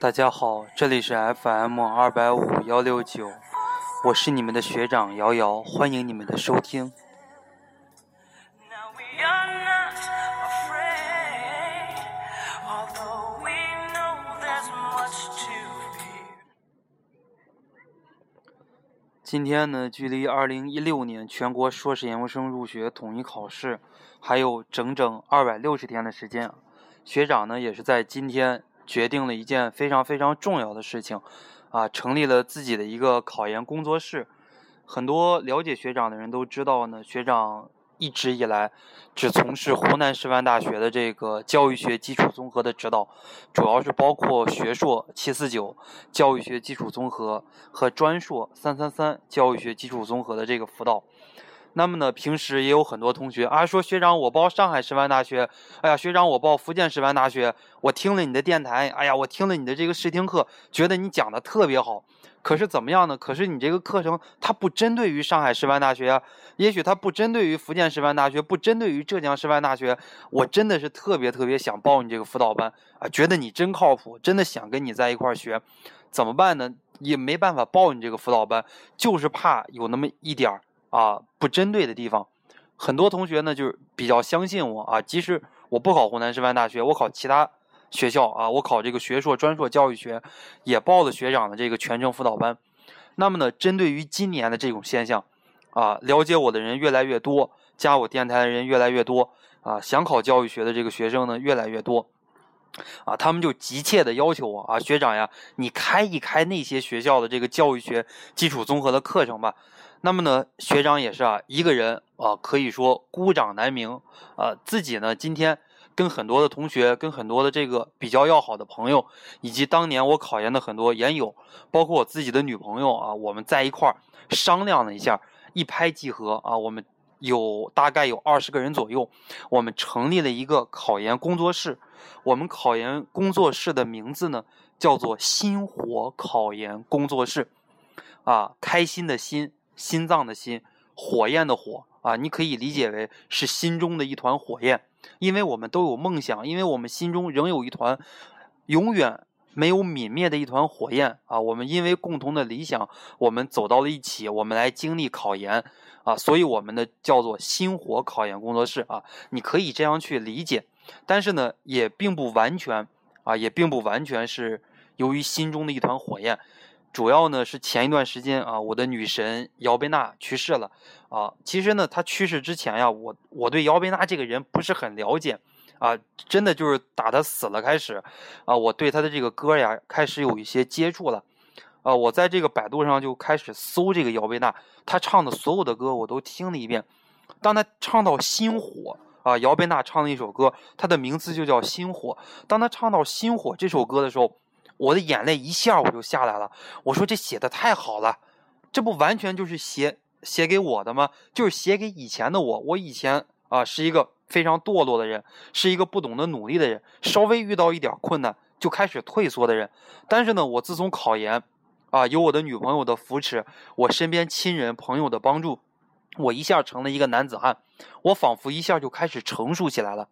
大家好，这里是 FM 二百五幺六九，我是你们的学长瑶瑶，欢迎你们的收听。今天呢，距离二零一六年全国硕士研究生入学统一考试还有整整二百六十天的时间，学长呢也是在今天决定了一件非常非常重要的事情，啊，成立了自己的一个考研工作室。很多了解学长的人都知道呢，学长。一直以来，只从事湖南师范大学的这个教育学基础综合的指导，主要是包括学硕七四九教育学基础综合和专硕三三三教育学基础综合的这个辅导。那么呢，平时也有很多同学啊说学长我报上海师范大学，哎呀学长我报福建师范大学，我听了你的电台，哎呀我听了你的这个试听课，觉得你讲的特别好。可是怎么样呢？可是你这个课程它不针对于上海师范大学，也许它不针对于福建师范大学，不针对于浙江师范大学。我真的是特别特别想报你这个辅导班啊，觉得你真靠谱，真的想跟你在一块儿学，怎么办呢？也没办法报你这个辅导班，就是怕有那么一点儿啊不针对的地方。很多同学呢就是比较相信我啊，即使我不考湖南师范大学，我考其他。学校啊，我考这个学硕、专硕教育学，也报了学长的这个全程辅导班。那么呢，针对于今年的这种现象，啊，了解我的人越来越多，加我电台的人越来越多，啊，想考教育学的这个学生呢越来越多，啊，他们就急切的要求我啊，学长呀，你开一开那些学校的这个教育学基础综合的课程吧。那么呢，学长也是啊，一个人啊，可以说孤掌难鸣，啊，自己呢今天。跟很多的同学，跟很多的这个比较要好的朋友，以及当年我考研的很多研友，包括我自己的女朋友啊，我们在一块儿商量了一下，一拍即合啊，我们有大概有二十个人左右，我们成立了一个考研工作室。我们考研工作室的名字呢，叫做“心火考研工作室”，啊，开心的心，心脏的心，火焰的火啊，你可以理解为是心中的一团火焰。因为我们都有梦想，因为我们心中仍有一团永远没有泯灭的一团火焰啊！我们因为共同的理想，我们走到了一起，我们来经历考研啊！所以我们的叫做“星火考研工作室”啊，你可以这样去理解。但是呢，也并不完全啊，也并不完全是由于心中的一团火焰。主要呢是前一段时间啊，我的女神姚贝娜去世了啊。其实呢，她去世之前呀，我我对姚贝娜这个人不是很了解啊，真的就是打他死了开始啊，我对他的这个歌呀开始有一些接触了啊。我在这个百度上就开始搜这个姚贝娜，她唱的所有的歌我都听了一遍。当他唱到《心火》啊，姚贝娜唱的一首歌，她的名字就叫《心火》。当她唱到《心火》这首歌的时候。我的眼泪一下我就下来了。我说这写的太好了，这不完全就是写写给我的吗？就是写给以前的我。我以前啊是一个非常堕落的人，是一个不懂得努力的人，稍微遇到一点困难就开始退缩的人。但是呢，我自从考研，啊有我的女朋友的扶持，我身边亲人朋友的帮助，我一下成了一个男子汉。我仿佛一下就开始成熟起来了。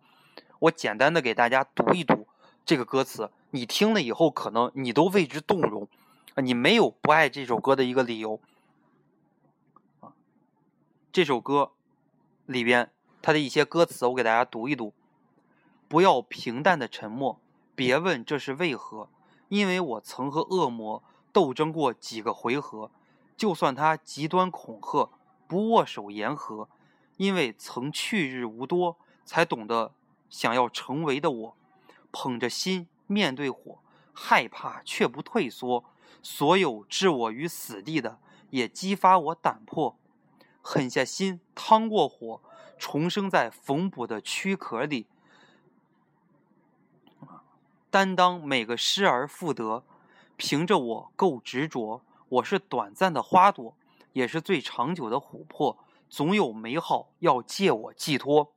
我简单的给大家读一读这个歌词。你听了以后，可能你都为之动容，啊，你没有不爱这首歌的一个理由，啊，这首歌里边他的一些歌词，我给大家读一读。不要平淡的沉默，别问这是为何，因为我曾和恶魔斗争过几个回合，就算他极端恐吓，不握手言和，因为曾去日无多，才懂得想要成为的我，捧着心。面对火，害怕却不退缩，所有置我于死地的，也激发我胆魄。狠下心，趟过火，重生在缝补的躯壳里，担当每个失而复得。凭着我够执着，我是短暂的花朵，也是最长久的琥珀。总有美好要借我寄托。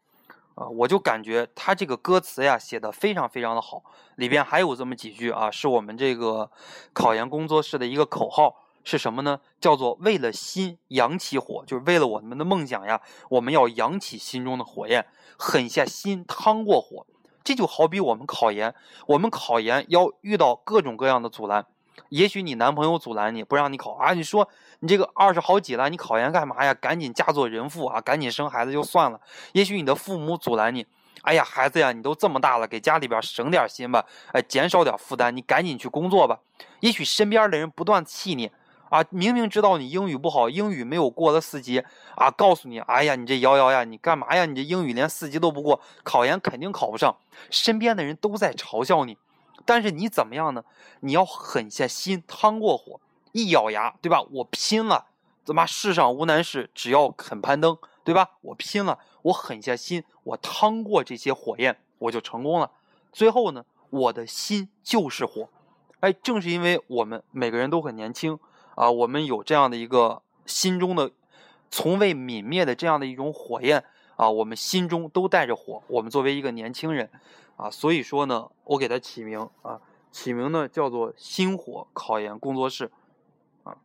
啊，我就感觉他这个歌词呀写的非常非常的好，里边还有这么几句啊，是我们这个考研工作室的一个口号，是什么呢？叫做为了心扬起火，就是为了我们的梦想呀，我们要扬起心中的火焰，狠下心趟过火，这就好比我们考研，我们考研要遇到各种各样的阻拦。也许你男朋友阻拦你不让你考啊，你说你这个二十好几了，你考研干嘛呀？赶紧嫁做人妇啊，赶紧生孩子就算了。也许你的父母阻拦你，哎呀，孩子呀，你都这么大了，给家里边省点心吧，哎，减少点负担，你赶紧去工作吧。也许身边的人不断气你。啊，明明知道你英语不好，英语没有过了四级啊，告诉你，哎呀，你这瑶瑶呀，你干嘛呀？你这英语连四级都不过，考研肯定考不上。身边的人都在嘲笑你，但是你怎么样呢？你要狠下心，趟过火，一咬牙，对吧？我拼了，怎么世上无难事，只要肯攀登，对吧？我拼了，我狠下心，我趟过这些火焰，我就成功了。最后呢，我的心就是火，哎，正是因为我们每个人都很年轻。啊，我们有这样的一个心中的从未泯灭的这样的一种火焰啊，我们心中都带着火。我们作为一个年轻人啊，所以说呢，我给他起名啊，起名呢叫做“星火考研工作室”啊。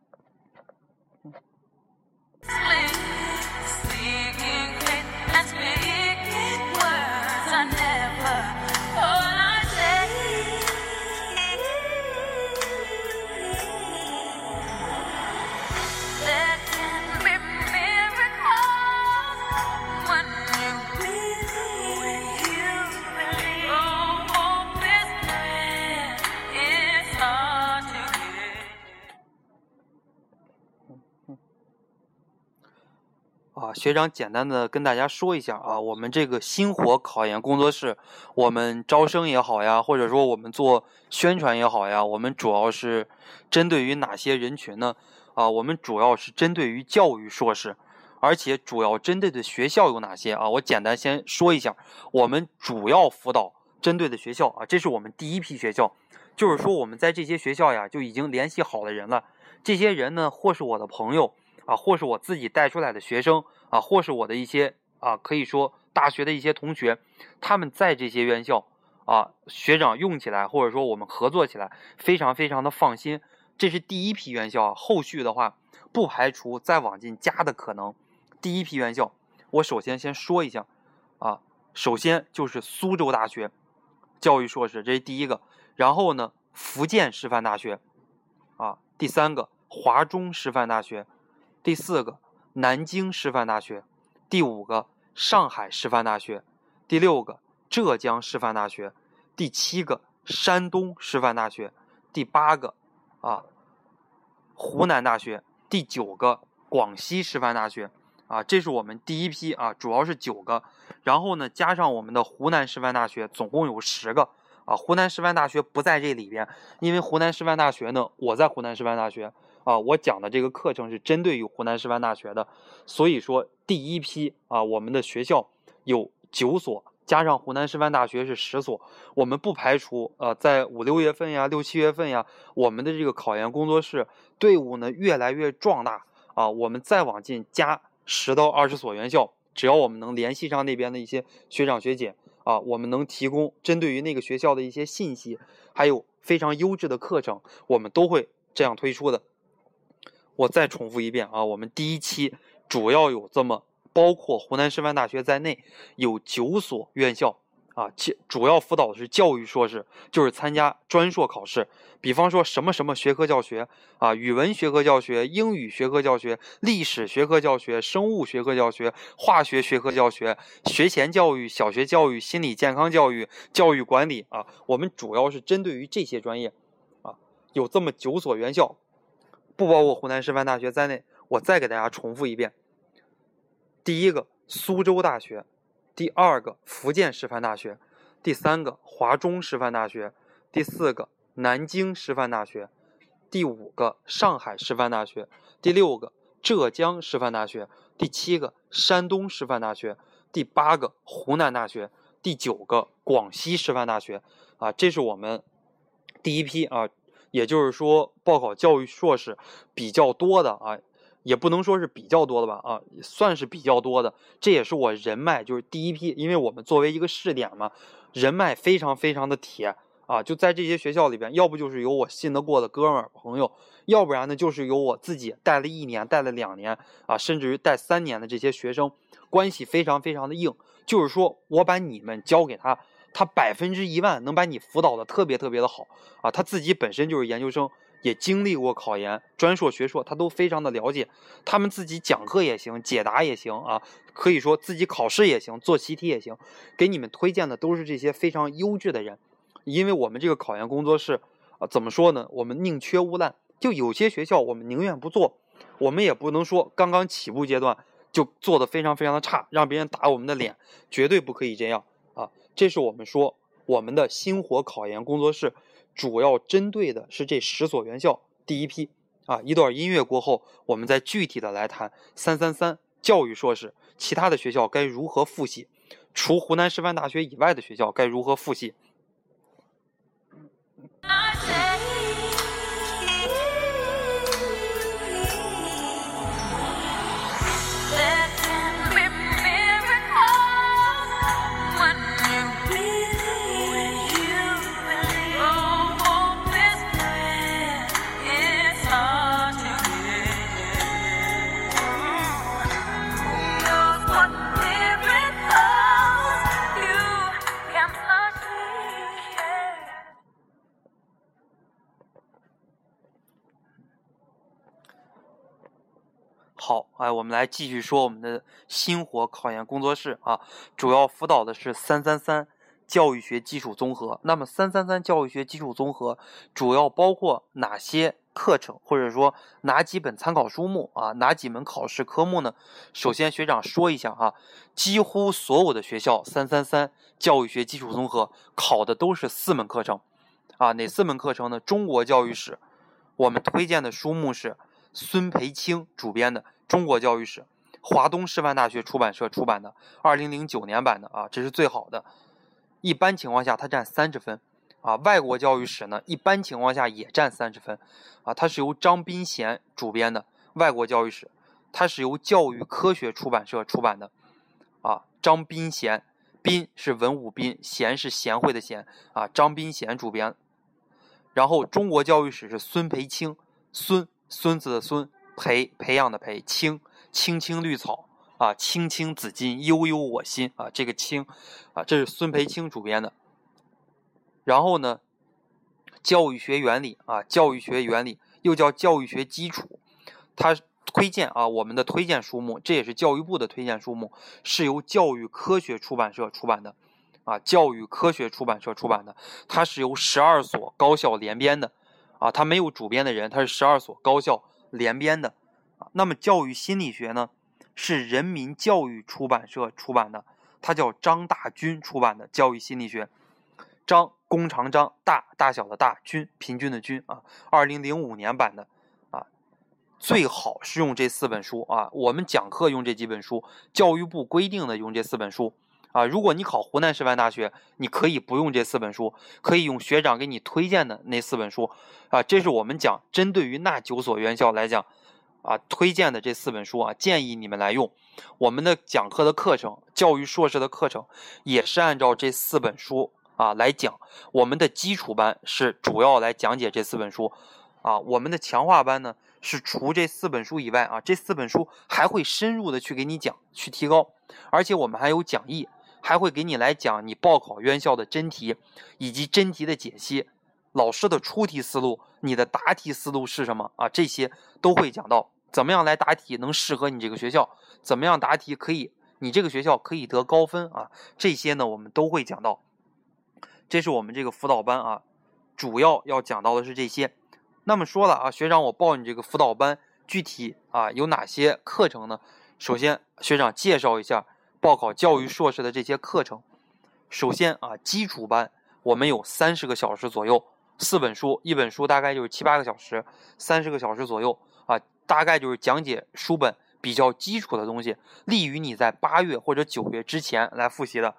啊，学长，简单的跟大家说一下啊，我们这个星火考研工作室，我们招生也好呀，或者说我们做宣传也好呀，我们主要是针对于哪些人群呢？啊，我们主要是针对于教育硕士，而且主要针对的学校有哪些啊？我简单先说一下，我们主要辅导针对的学校啊，这是我们第一批学校，就是说我们在这些学校呀就已经联系好的人了，这些人呢或是我的朋友。啊，或是我自己带出来的学生啊，或是我的一些啊，可以说大学的一些同学，他们在这些院校啊，学长用起来，或者说我们合作起来，非常非常的放心。这是第一批院校，后续的话不排除再往进加的可能。第一批院校，我首先先说一下啊，首先就是苏州大学教育硕士，这是第一个。然后呢，福建师范大学啊，第三个华中师范大学。第四个，南京师范大学；第五个，上海师范大学；第六个，浙江师范大学；第七个，山东师范大学；第八个，啊，湖南大学；第九个，广西师范大学。啊，这是我们第一批啊，主要是九个，然后呢，加上我们的湖南师范大学，总共有十个。啊，湖南师范大学不在这里边，因为湖南师范大学呢，我在湖南师范大学。啊，我讲的这个课程是针对于湖南师范大学的，所以说第一批啊，我们的学校有九所，加上湖南师范大学是十所，我们不排除呃，在五六月份呀、六七月份呀，我们的这个考研工作室队伍呢越来越壮大啊，我们再往进加十到二十所院校，只要我们能联系上那边的一些学长学姐啊，我们能提供针对于那个学校的一些信息，还有非常优质的课程，我们都会这样推出的。我再重复一遍啊，我们第一期主要有这么包括湖南师范大学在内有九所院校啊，其主要辅导的是教育硕士，就是参加专硕考试，比方说什么什么学科教学啊，语文学科教学、英语学科教学、历史学科教学、生物学科教学、化学学科教学、学前教育、小学教育、心理健康教育、教育管理啊，我们主要是针对于这些专业啊，有这么九所院校。不包括湖南师范大学在内，我再给大家重复一遍：第一个苏州大学，第二个福建师范大学，第三个华中师范大学，第四个南京师范大学，第五个上海师范大学，第六个浙江师范大学，第七个山东师范大学，第八个湖南大学，第九个广西师范大学。啊，这是我们第一批啊。也就是说，报考教育硕士比较多的啊，也不能说是比较多的吧啊，算是比较多的。这也是我人脉就是第一批，因为我们作为一个试点嘛，人脉非常非常的铁啊。就在这些学校里边，要不就是有我信得过的哥们儿朋友，要不然呢就是有我自己带了一年、带了两年啊，甚至于带三年的这些学生，关系非常非常的硬。就是说我把你们交给他。他百分之一万能把你辅导的特别特别的好啊，他自己本身就是研究生，也经历过考研、专硕、学硕，他都非常的了解。他们自己讲课也行，解答也行啊，可以说自己考试也行，做习题也行，给你们推荐的都是这些非常优质的人。因为我们这个考研工作室啊，怎么说呢？我们宁缺毋滥，就有些学校我们宁愿不做，我们也不能说刚刚起步阶段就做的非常非常的差，让别人打我们的脸，绝对不可以这样。这是我们说我们的星火考研工作室主要针对的是这十所院校。第一批啊，一段音乐过后，我们再具体的来谈三三三教育硕士，其他的学校该如何复习，除湖南师范大学以外的学校该如何复习。我们来继续说我们的星火考研工作室啊，主要辅导的是三三三教育学基础综合。那么三三三教育学基础综合主要包括哪些课程，或者说哪几本参考书目啊？哪几门考试科目呢？首先，学长说一下啊，几乎所有的学校三三三教育学基础综合考的都是四门课程啊，哪四门课程呢？中国教育史，我们推荐的书目是孙培青主编的。中国教育史，华东师范大学出版社出版的，二零零九年版的啊，这是最好的。一般情况下，它占三十分啊。外国教育史呢，一般情况下也占三十分啊。它是由张斌贤主编的外国教育史，它是由教育科学出版社出版的啊。张斌贤，斌是文武斌，贤是贤惠的贤啊。张斌贤主编。然后中国教育史是孙培青，孙孙子的孙。培培养的培青青青绿草啊，青青子衿，悠悠我心啊。这个青啊，这是孙培青主编的。然后呢，教育学原理啊，教育学原理又叫教育学基础。他推荐啊，我们的推荐书目，这也是教育部的推荐书目，是由教育科学出版社出版的啊。教育科学出版社出版的，它是由十二所高校联编的啊。它没有主编的人，它是十二所高校。联编的啊，那么教育心理学呢，是人民教育出版社出版的，它叫张大军出版的教育心理学。张弓长张大大小的大军平均的均啊，二零零五年版的啊，最好是用这四本书啊，我们讲课用这几本书，教育部规定的用这四本书啊。如果你考湖南师范大学，你可以不用这四本书，可以用学长给你推荐的那四本书。啊，这是我们讲针对于那九所院校来讲，啊，推荐的这四本书啊，建议你们来用。我们的讲课的课程，教育硕士的课程，也是按照这四本书啊来讲。我们的基础班是主要来讲解这四本书，啊，我们的强化班呢是除这四本书以外啊，这四本书还会深入的去给你讲，去提高。而且我们还有讲义，还会给你来讲你报考院校的真题以及真题的解析。老师的出题思路，你的答题思路是什么啊？这些都会讲到，怎么样来答题能适合你这个学校？怎么样答题可以，你这个学校可以得高分啊？这些呢，我们都会讲到。这是我们这个辅导班啊，主要要讲到的是这些。那么说了啊，学长，我报你这个辅导班，具体啊有哪些课程呢？首先，学长介绍一下报考教育硕士的这些课程。首先啊，基础班我们有三十个小时左右。四本书，一本书大概就是七八个小时，三十个小时左右啊，大概就是讲解书本比较基础的东西，利于你在八月或者九月之前来复习的。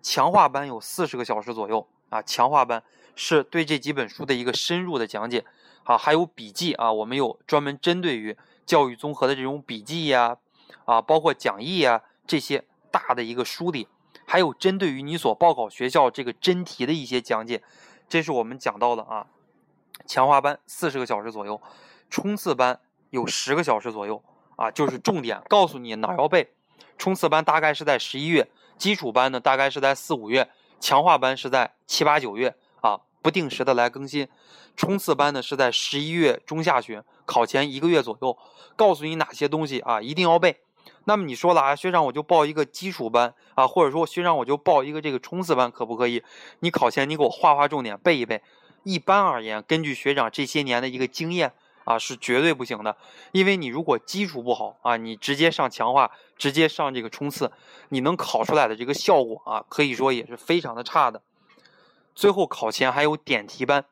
强化班有四十个小时左右啊，强化班是对这几本书的一个深入的讲解啊，还有笔记啊，我们有专门针对于教育综合的这种笔记呀，啊，包括讲义呀这些大的一个梳理，还有针对于你所报考学校这个真题的一些讲解。这是我们讲到的啊，强化班四十个小时左右，冲刺班有十个小时左右啊，就是重点告诉你哪要背。冲刺班大概是在十一月，基础班呢大概是在四五月，强化班是在七八九月啊，不定时的来更新。冲刺班呢是在十一月中下旬，考前一个月左右，告诉你哪些东西啊一定要背。那么你说了啊，学长我就报一个基础班啊，或者说学长我就报一个这个冲刺班，可不可以？你考前你给我划划重点，背一背。一般而言，根据学长这些年的一个经验啊，是绝对不行的。因为你如果基础不好啊，你直接上强化，直接上这个冲刺，你能考出来的这个效果啊，可以说也是非常的差的。最后考前还有点题班，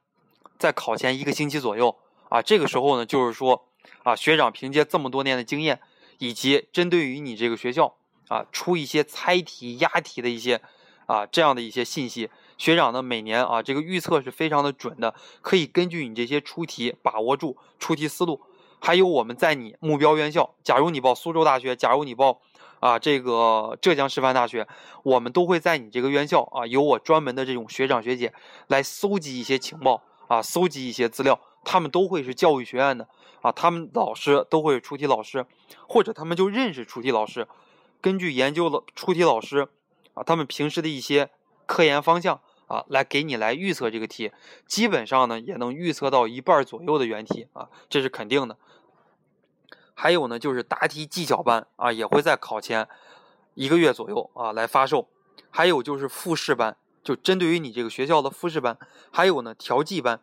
在考前一个星期左右啊，这个时候呢，就是说啊，学长凭借这么多年的经验，以及针对于你这个学校啊，出一些猜题、押题的一些啊这样的一些信息。学长呢，每年啊，这个预测是非常的准的，可以根据你这些出题把握住出题思路。还有我们在你目标院校，假如你报苏州大学，假如你报啊这个浙江师范大学，我们都会在你这个院校啊，有我专门的这种学长学姐来搜集一些情报啊，搜集一些资料，他们都会是教育学院的啊，他们老师都会是出题老师，或者他们就认识出题老师，根据研究了出题老师啊，他们平时的一些科研方向。啊，来给你来预测这个题，基本上呢也能预测到一半左右的原题啊，这是肯定的。还有呢，就是答题技巧班啊，也会在考前一个月左右啊来发售。还有就是复试班，就针对于你这个学校的复试班。还有呢，调剂班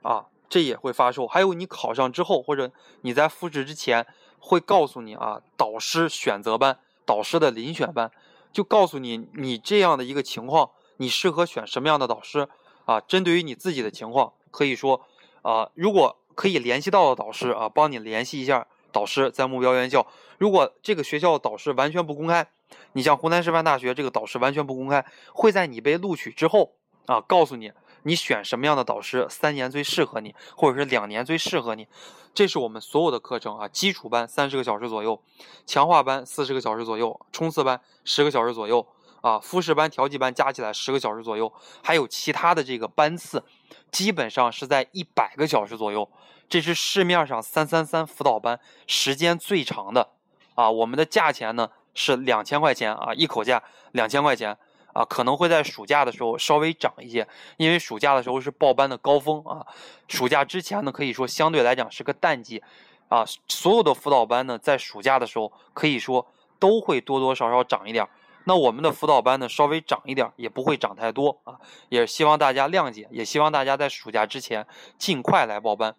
啊，这也会发售。还有你考上之后，或者你在复试之前，会告诉你啊，导师选择班、导师的遴选班，就告诉你你这样的一个情况。你适合选什么样的导师啊？针对于你自己的情况，可以说啊，如果可以联系到的导师啊，帮你联系一下导师在目标院校。如果这个学校的导师完全不公开，你像湖南师范大学这个导师完全不公开，会在你被录取之后啊，告诉你你选什么样的导师三年最适合你，或者是两年最适合你。这是我们所有的课程啊，基础班三十个小时左右，强化班四十个小时左右，冲刺班十个小时左右。啊，复试班、调剂班加起来十个小时左右，还有其他的这个班次，基本上是在一百个小时左右。这是市面上三三三辅导班时间最长的。啊，我们的价钱呢是两千块钱啊，一口价两千块钱啊，可能会在暑假的时候稍微涨一些，因为暑假的时候是报班的高峰啊。暑假之前呢，可以说相对来讲是个淡季，啊，所有的辅导班呢在暑假的时候可以说都会多多少少涨一点。那我们的辅导班呢，稍微涨一点，也不会涨太多啊，也希望大家谅解，也希望大家在暑假之前尽快来报班。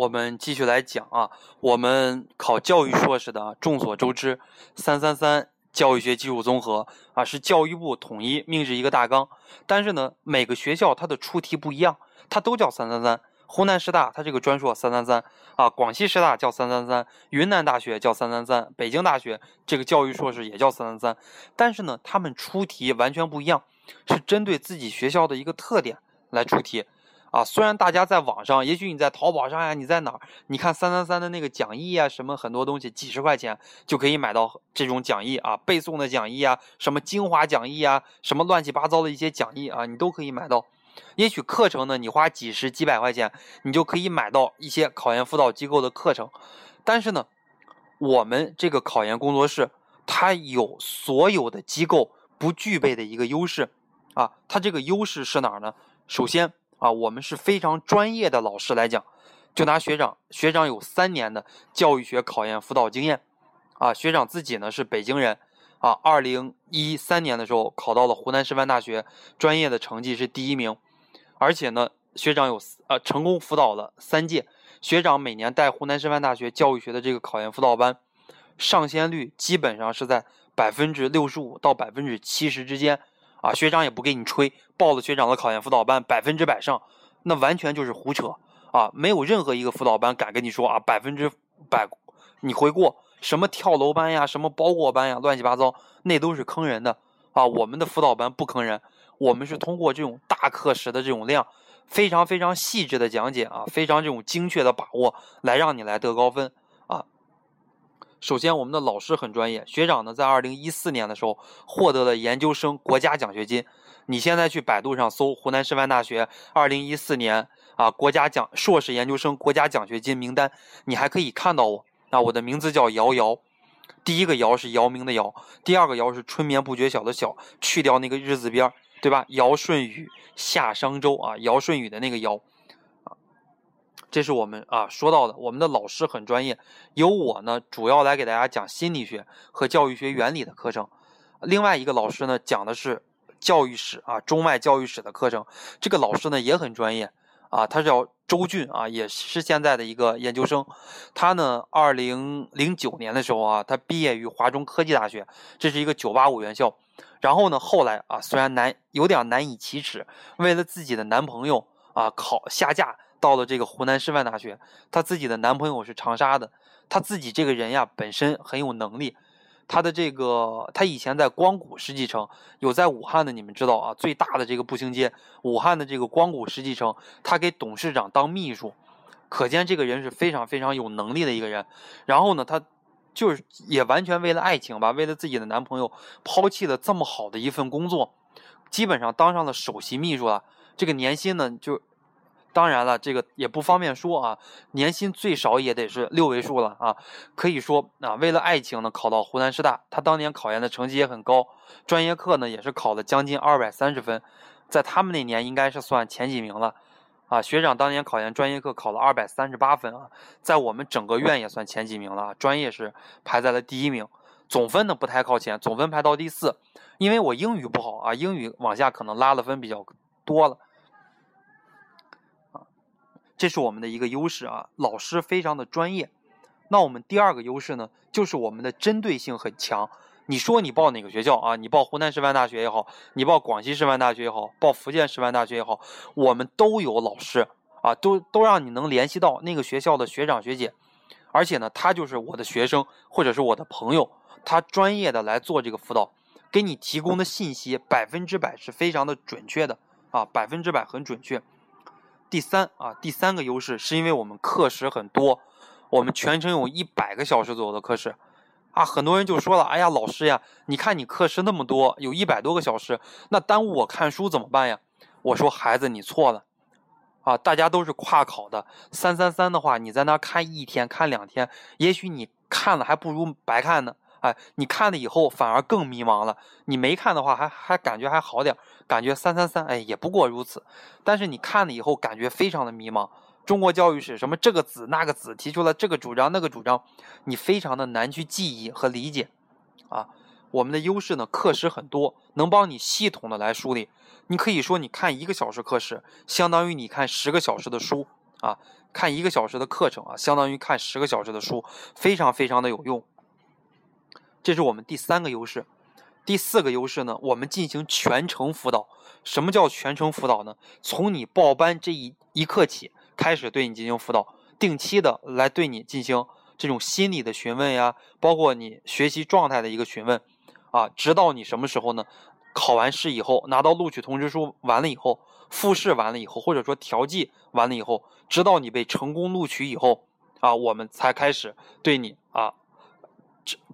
我们继续来讲啊。我们考教育硕士的，众所周知，三三三教育学基础综合啊，是教育部统一命制一个大纲。但是呢，每个学校它的出题不一样，它都叫三三三。湖南师大它这个专硕三三三啊，广西师大叫三三三，云南大学叫三三三，北京大学这个教育硕士也叫三三三。但是呢，他们出题完全不一样，是针对自己学校的一个特点来出题。啊，虽然大家在网上，也许你在淘宝上呀，你在哪儿？你看三三三的那个讲义啊，什么很多东西，几十块钱就可以买到这种讲义啊，背诵的讲义啊，什么精华讲义啊，什么乱七八糟的一些讲义啊，你都可以买到。也许课程呢，你花几十几百块钱，你就可以买到一些考研辅导机构的课程。但是呢，我们这个考研工作室，它有所有的机构不具备的一个优势啊，它这个优势是哪儿呢？首先。啊，我们是非常专业的老师来讲，就拿学长，学长有三年的教育学考研辅导经验，啊，学长自己呢是北京人，啊，二零一三年的时候考到了湖南师范大学，专业的成绩是第一名，而且呢，学长有呃成功辅导了三届，学长每年带湖南师范大学教育学的这个考研辅导班，上线率基本上是在百分之六十五到百分之七十之间。啊，学长也不给你吹，报了学长的考研辅导班，百分之百上，那完全就是胡扯啊！没有任何一个辅导班敢跟你说啊，百分之百你会过，什么跳楼班呀，什么包过班呀，乱七八糟，那都是坑人的啊。我们的辅导班不坑人，我们是通过这种大课时的这种量，非常非常细致的讲解啊，非常这种精确的把握，来让你来得高分。首先，我们的老师很专业，学长呢在二零一四年的时候获得了研究生国家奖学金。你现在去百度上搜湖南师范大学二零一四年啊国家奖硕士研究生国家奖学金名单，你还可以看到我。那我的名字叫姚瑶，第一个姚是姚明的姚，第二个姚是春眠不觉晓的晓，去掉那个日字边对吧？尧舜禹夏商周啊，尧舜禹的那个尧，这是我们啊说到的。我们的老师很专业，由我呢主要来给大家讲心理学和教育学原理的课程，另外一个老师呢讲的是教育史啊中外教育史的课程。这个老师呢也很专业啊，他叫。周俊啊，也是现在的一个研究生。他呢，二零零九年的时候啊，他毕业于华中科技大学，这是一个九八五院校。然后呢，后来啊，虽然难有点难以启齿，为了自己的男朋友啊，考下嫁到了这个湖南师范大学。她自己的男朋友是长沙的，她自己这个人呀，本身很有能力。她的这个，她以前在光谷世纪城有在武汉的，你们知道啊，最大的这个步行街，武汉的这个光谷世纪城，她给董事长当秘书，可见这个人是非常非常有能力的一个人。然后呢，她就是也完全为了爱情吧，为了自己的男朋友，抛弃了这么好的一份工作，基本上当上了首席秘书了。这个年薪呢，就。当然了，这个也不方便说啊，年薪最少也得是六位数了啊。可以说啊，为了爱情呢，考到湖南师大，他当年考研的成绩也很高，专业课呢也是考了将近二百三十分，在他们那年应该是算前几名了啊。学长当年考研专业课考了二百三十八分啊，在我们整个院也算前几名了，专业是排在了第一名，总分呢不太靠前，总分排到第四，因为我英语不好啊，英语往下可能拉的分比较多了。这是我们的一个优势啊，老师非常的专业。那我们第二个优势呢，就是我们的针对性很强。你说你报哪个学校啊？你报湖南师范大学也好，你报广西师范大学也好，报福建师范大学也好，我们都有老师啊，都都让你能联系到那个学校的学长学姐，而且呢，他就是我的学生或者是我的朋友，他专业的来做这个辅导，给你提供的信息百分之百是非常的准确的啊，百分之百很准确。第三啊，第三个优势是因为我们课时很多，我们全程有一百个小时左右的课时，啊，很多人就说了，哎呀，老师呀，你看你课时那么多，有一百多个小时，那耽误我看书怎么办呀？我说孩子，你错了，啊，大家都是跨考的，三三三的话，你在那看一天看两天，也许你看了还不如白看呢。哎，你看了以后反而更迷茫了。你没看的话，还还感觉还好点，感觉三三三，哎，也不过如此。但是你看了以后，感觉非常的迷茫。中国教育史什么这个子那个子提出了这个主张那个主张，你非常的难去记忆和理解。啊，我们的优势呢，课时很多，能帮你系统的来梳理。你可以说，你看一个小时课时，相当于你看十个小时的书啊。看一个小时的课程啊，相当于看十个小时的书，非常非常的有用。这是我们第三个优势，第四个优势呢？我们进行全程辅导。什么叫全程辅导呢？从你报班这一一刻起，开始对你进行辅导，定期的来对你进行这种心理的询问呀，包括你学习状态的一个询问，啊，直到你什么时候呢？考完试以后，拿到录取通知书完了以后，复试完了以后，或者说调剂完了以后，直到你被成功录取以后，啊，我们才开始对你啊。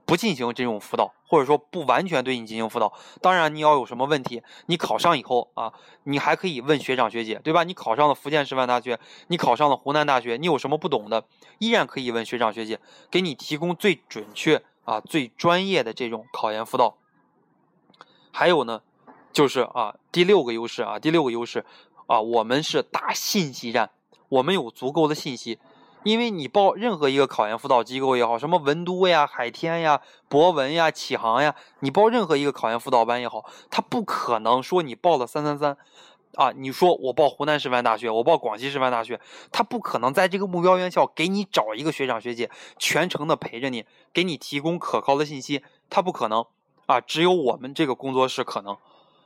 不进行这种辅导，或者说不完全对你进行辅导。当然，你要有什么问题，你考上以后啊，你还可以问学长学姐，对吧？你考上了福建师范大学，你考上了湖南大学，你有什么不懂的，依然可以问学长学姐，给你提供最准确啊、最专业的这种考研辅导。还有呢，就是啊，第六个优势啊，第六个优势啊，我们是大信息站，我们有足够的信息。因为你报任何一个考研辅导机构也好，什么文都呀、海天呀、博文呀、启航呀，你报任何一个考研辅导班也好，他不可能说你报了三三三，啊，你说我报湖南师范大学，我报广西师范大学，他不可能在这个目标院校给你找一个学长学姐全程的陪着你，给你提供可靠的信息，他不可能啊，只有我们这个工作室可能，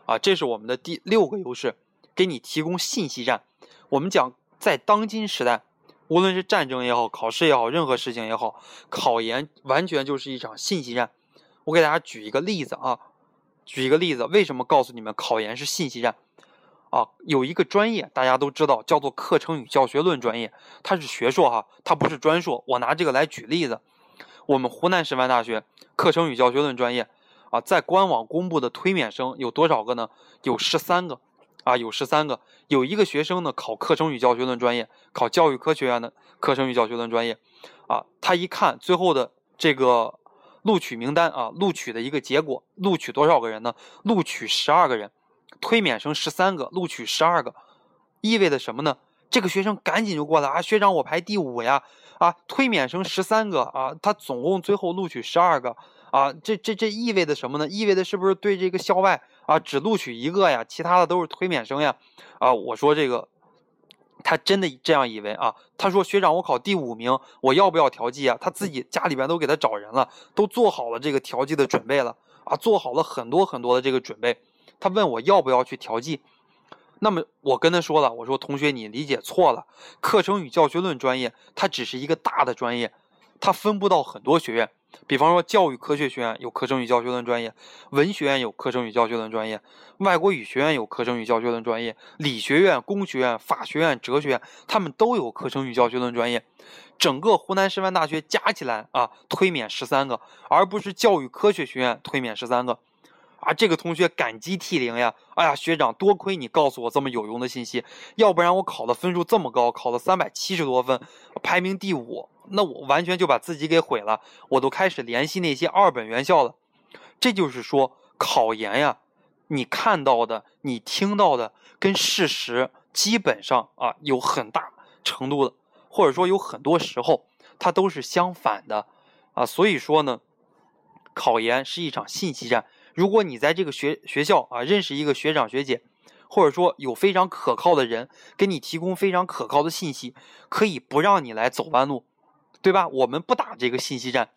啊，这是我们的第六个优势，给你提供信息站。我们讲在当今时代。无论是战争也好，考试也好，任何事情也好，考研完全就是一场信息战。我给大家举一个例子啊，举一个例子，为什么告诉你们考研是信息战？啊，有一个专业大家都知道，叫做课程与教学论专业，它是学硕哈，它不是专硕。我拿这个来举例子，我们湖南师范大学课程与教学论专业啊，在官网公布的推免生有多少个呢？有十三个。啊，有十三个，有一个学生呢考课程与教学论专业，考教育科学院的课程与教学论专业，啊，他一看最后的这个录取名单啊，录取的一个结果，录取多少个人呢？录取十二个人，推免生十三个，录取十二个，意味着什么呢？这个学生赶紧就过来啊，学长我排第五呀，啊，推免生十三个啊，他总共最后录取十二个啊，这这这意味着什么呢？意味着是不是对这个校外？啊，只录取一个呀，其他的都是推免生呀。啊，我说这个，他真的这样以为啊？他说学长，我考第五名，我要不要调剂啊？他自己家里边都给他找人了，都做好了这个调剂的准备了啊，做好了很多很多的这个准备。他问我要不要去调剂，那么我跟他说了，我说同学你理解错了，课程与教学论专业它只是一个大的专业，它分布到很多学院。比方说，教育科学学院有课程与教学论专业，文学院有课程与教学论专业，外国语学院有课程与教学论专业，理学院、工学院、法学院、哲学院，他们都有课程与教学论专业。整个湖南师范大学加起来啊，推免十三个，而不是教育科学学院推免十三个。啊，这个同学感激涕零呀！哎呀，学长，多亏你告诉我这么有用的信息，要不然我考的分数这么高，考了三百七十多分，排名第五。那我完全就把自己给毁了，我都开始联系那些二本院校了。这就是说，考研呀，你看到的、你听到的，跟事实基本上啊有很大程度的，或者说有很多时候它都是相反的啊。所以说呢，考研是一场信息战。如果你在这个学学校啊认识一个学长学姐，或者说有非常可靠的人给你提供非常可靠的信息，可以不让你来走弯路。对吧？我们不打这个信息战，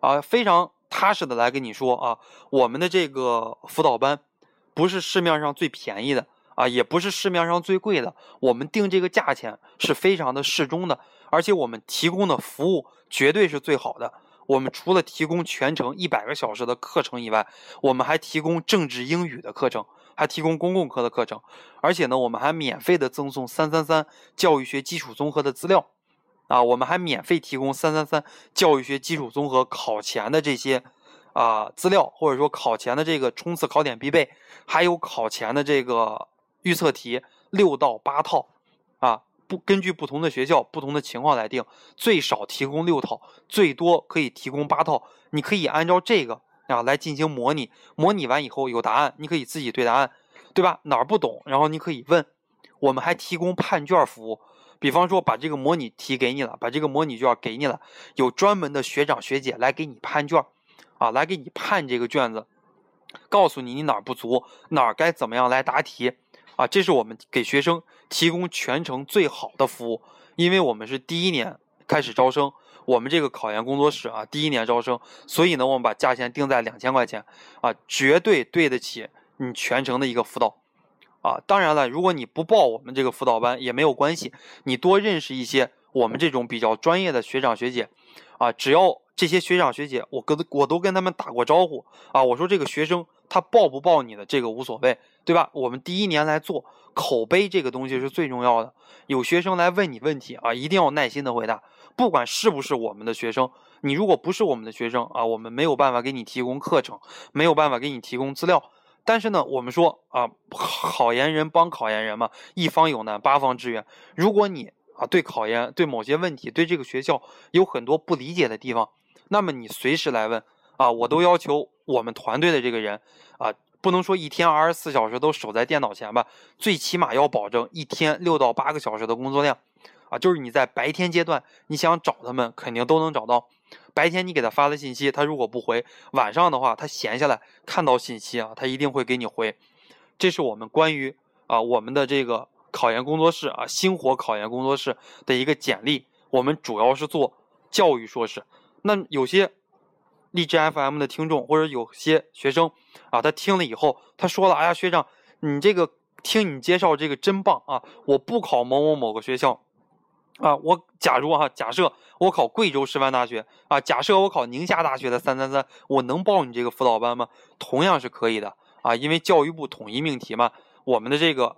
啊，非常踏实的来跟你说啊，我们的这个辅导班不是市面上最便宜的啊，也不是市面上最贵的，我们定这个价钱是非常的适中的，而且我们提供的服务绝对是最好的。我们除了提供全程一百个小时的课程以外，我们还提供政治英语的课程，还提供公共课的课程，而且呢，我们还免费的赠送三三三教育学基础综合的资料。啊，我们还免费提供三三三教育学基础综合考前的这些啊资料，或者说考前的这个冲刺考点必备，还有考前的这个预测题六到八套啊，不根据不同的学校不同的情况来定，最少提供六套，最多可以提供八套，你可以按照这个啊来进行模拟，模拟完以后有答案，你可以自己对答案，对吧？哪儿不懂，然后你可以问，我们还提供判卷服务。比方说，把这个模拟题给你了，把这个模拟卷给你了，有专门的学长学姐来给你判卷，啊，来给你判这个卷子，告诉你你哪儿不足，哪儿该怎么样来答题，啊，这是我们给学生提供全程最好的服务，因为我们是第一年开始招生，我们这个考研工作室啊，第一年招生，所以呢，我们把价钱定在两千块钱，啊，绝对对得起你全程的一个辅导。啊，当然了，如果你不报我们这个辅导班也没有关系，你多认识一些我们这种比较专业的学长学姐，啊，只要这些学长学姐，我跟我都跟他们打过招呼啊，我说这个学生他报不报你的这个无所谓，对吧？我们第一年来做口碑这个东西是最重要的，有学生来问你问题啊，一定要耐心的回答，不管是不是我们的学生，你如果不是我们的学生啊，我们没有办法给你提供课程，没有办法给你提供资料。但是呢，我们说啊，考研人帮考研人嘛，一方有难八方支援。如果你啊对考研、对某些问题、对这个学校有很多不理解的地方，那么你随时来问啊，我都要求我们团队的这个人啊，不能说一天二十四小时都守在电脑前吧，最起码要保证一天六到八个小时的工作量啊，就是你在白天阶段你想找他们，肯定都能找到。白天你给他发的信息，他如果不回，晚上的话他闲下来看到信息啊，他一定会给你回。这是我们关于啊我们的这个考研工作室啊星火考研工作室的一个简历。我们主要是做教育硕士。那有些荔枝 FM 的听众或者有些学生啊，他听了以后，他说了：“哎呀，学长，你这个听你介绍这个真棒啊！我不考某某某个学校。”啊，我假如哈，假设我考贵州师范大学啊，假设我考宁夏大学的三三三，我能报你这个辅导班吗？同样是可以的啊，因为教育部统一命题嘛，我们的这个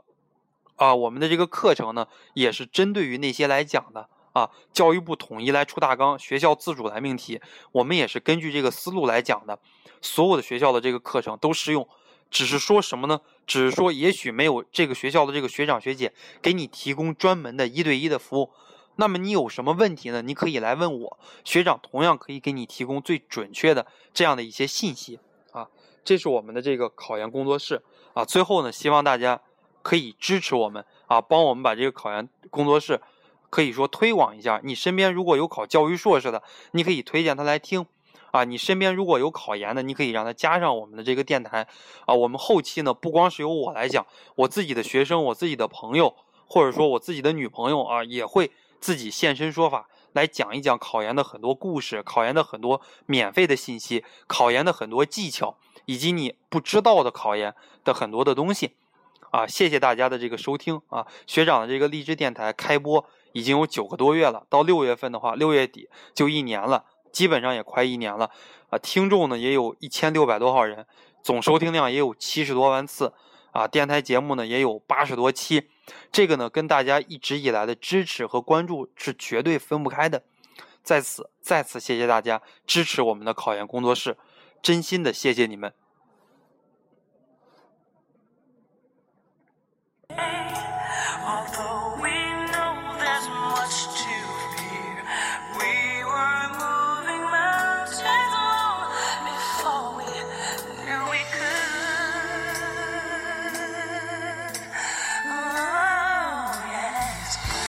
啊，我们的这个课程呢，也是针对于那些来讲的啊，教育部统一来出大纲，学校自主来命题，我们也是根据这个思路来讲的，所有的学校的这个课程都适用。只是说什么呢？只是说，也许没有这个学校的这个学长学姐给你提供专门的一对一的服务，那么你有什么问题呢？你可以来问我，学长同样可以给你提供最准确的这样的一些信息啊。这是我们的这个考研工作室啊。最后呢，希望大家可以支持我们啊，帮我们把这个考研工作室可以说推广一下。你身边如果有考教育硕士的，你可以推荐他来听。啊，你身边如果有考研的，你可以让他加上我们的这个电台。啊，我们后期呢，不光是由我来讲，我自己的学生、我自己的朋友，或者说我自己的女朋友啊，也会自己现身说法，来讲一讲考研的很多故事、考研的很多免费的信息、考研的很多技巧，以及你不知道的考研的很多的东西。啊，谢谢大家的这个收听啊，学长的这个励志电台开播已经有九个多月了，到六月份的话，六月底就一年了。基本上也快一年了，啊，听众呢也有一千六百多号人，总收听量也有七十多万次，啊，电台节目呢也有八十多期，这个呢跟大家一直以来的支持和关注是绝对分不开的。在此再次谢谢大家支持我们的考研工作室真心的谢谢你们。